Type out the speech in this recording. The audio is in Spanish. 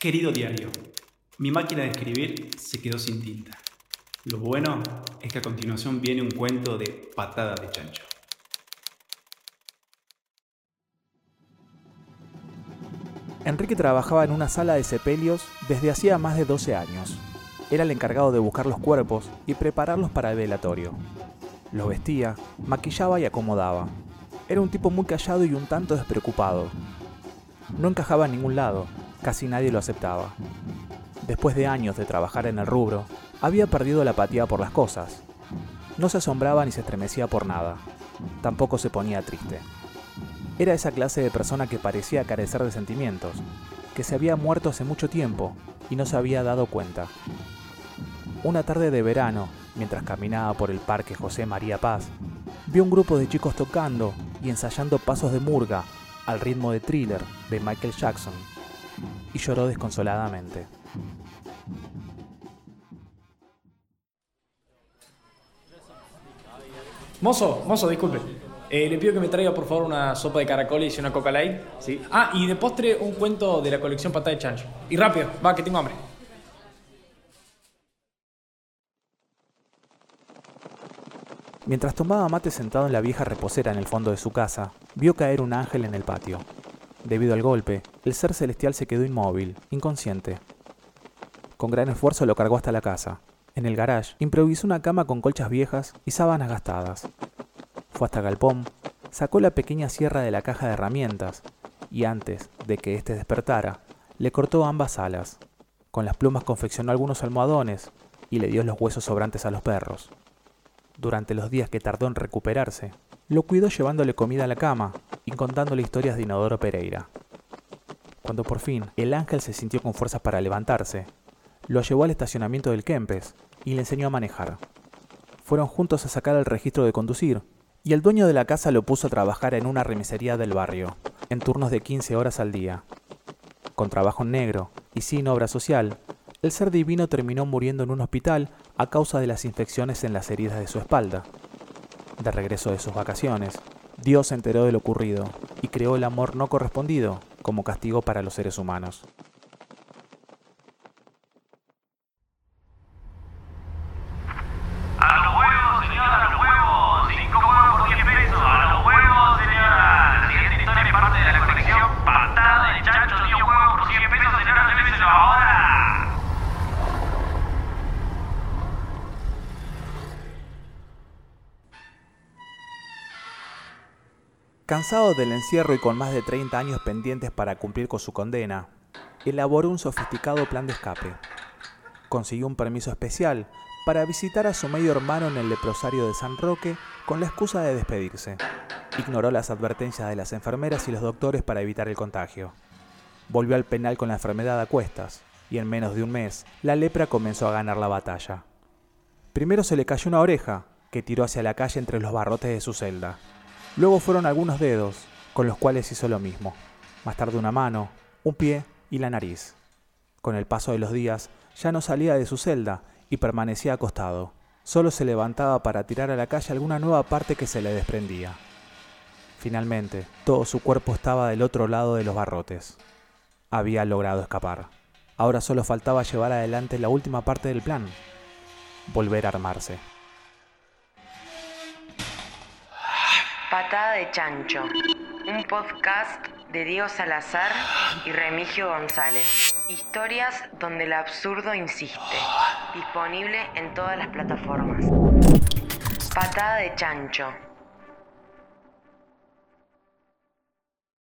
Querido diario, mi máquina de escribir se quedó sin tinta. Lo bueno es que a continuación viene un cuento de patada de chancho. Enrique trabajaba en una sala de sepelios desde hacía más de 12 años. Era el encargado de buscar los cuerpos y prepararlos para el velatorio. Los vestía, maquillaba y acomodaba. Era un tipo muy callado y un tanto despreocupado. No encajaba en ningún lado, casi nadie lo aceptaba. Después de años de trabajar en el rubro, había perdido la apatía por las cosas. No se asombraba ni se estremecía por nada. Tampoco se ponía triste. Era esa clase de persona que parecía carecer de sentimientos, que se había muerto hace mucho tiempo y no se había dado cuenta. Una tarde de verano, mientras caminaba por el parque José María Paz, vio un grupo de chicos tocando y ensayando pasos de murga al ritmo de thriller de Michael Jackson y lloró desconsoladamente. Mozo, mozo, disculpe. Eh, le pido que me traiga por favor una sopa de caracoles y una coca light. ¿sí? Ah, y de postre un cuento de la colección Patada de Chancho. Y rápido, va, que tengo hambre. Mientras tomaba mate sentado en la vieja reposera en el fondo de su casa, vio caer un ángel en el patio. Debido al golpe, el ser celestial se quedó inmóvil, inconsciente. Con gran esfuerzo lo cargó hasta la casa. En el garage, improvisó una cama con colchas viejas y sábanas gastadas. Fue hasta Galpón, sacó la pequeña sierra de la caja de herramientas y antes de que éste despertara, le cortó ambas alas. Con las plumas confeccionó algunos almohadones y le dio los huesos sobrantes a los perros. Durante los días que tardó en recuperarse, lo cuidó llevándole comida a la cama y contándole historias de Inodoro Pereira. Cuando por fin el ángel se sintió con fuerzas para levantarse, lo llevó al estacionamiento del Kempes y le enseñó a manejar. Fueron juntos a sacar el registro de conducir y el dueño de la casa lo puso a trabajar en una remisería del barrio, en turnos de 15 horas al día. Con trabajo en negro y sin obra social, el ser divino terminó muriendo en un hospital a causa de las infecciones en las heridas de su espalda. De regreso de sus vacaciones, Dios se enteró de lo ocurrido y creó el amor no correspondido como castigo para los seres humanos. Cansado del encierro y con más de 30 años pendientes para cumplir con su condena, elaboró un sofisticado plan de escape. Consiguió un permiso especial para visitar a su medio hermano en el leprosario de San Roque con la excusa de despedirse. Ignoró las advertencias de las enfermeras y los doctores para evitar el contagio. Volvió al penal con la enfermedad a cuestas, y en menos de un mes, la lepra comenzó a ganar la batalla. Primero se le cayó una oreja, que tiró hacia la calle entre los barrotes de su celda. Luego fueron algunos dedos, con los cuales hizo lo mismo. Más tarde una mano, un pie y la nariz. Con el paso de los días, ya no salía de su celda y permanecía acostado. Solo se levantaba para tirar a la calle alguna nueva parte que se le desprendía. Finalmente, todo su cuerpo estaba del otro lado de los barrotes. Había logrado escapar. Ahora solo faltaba llevar adelante la última parte del plan. Volver a armarse. Patada de Chancho, un podcast de Diego Salazar y Remigio González. Historias donde el absurdo insiste. Disponible en todas las plataformas. Patada de Chancho.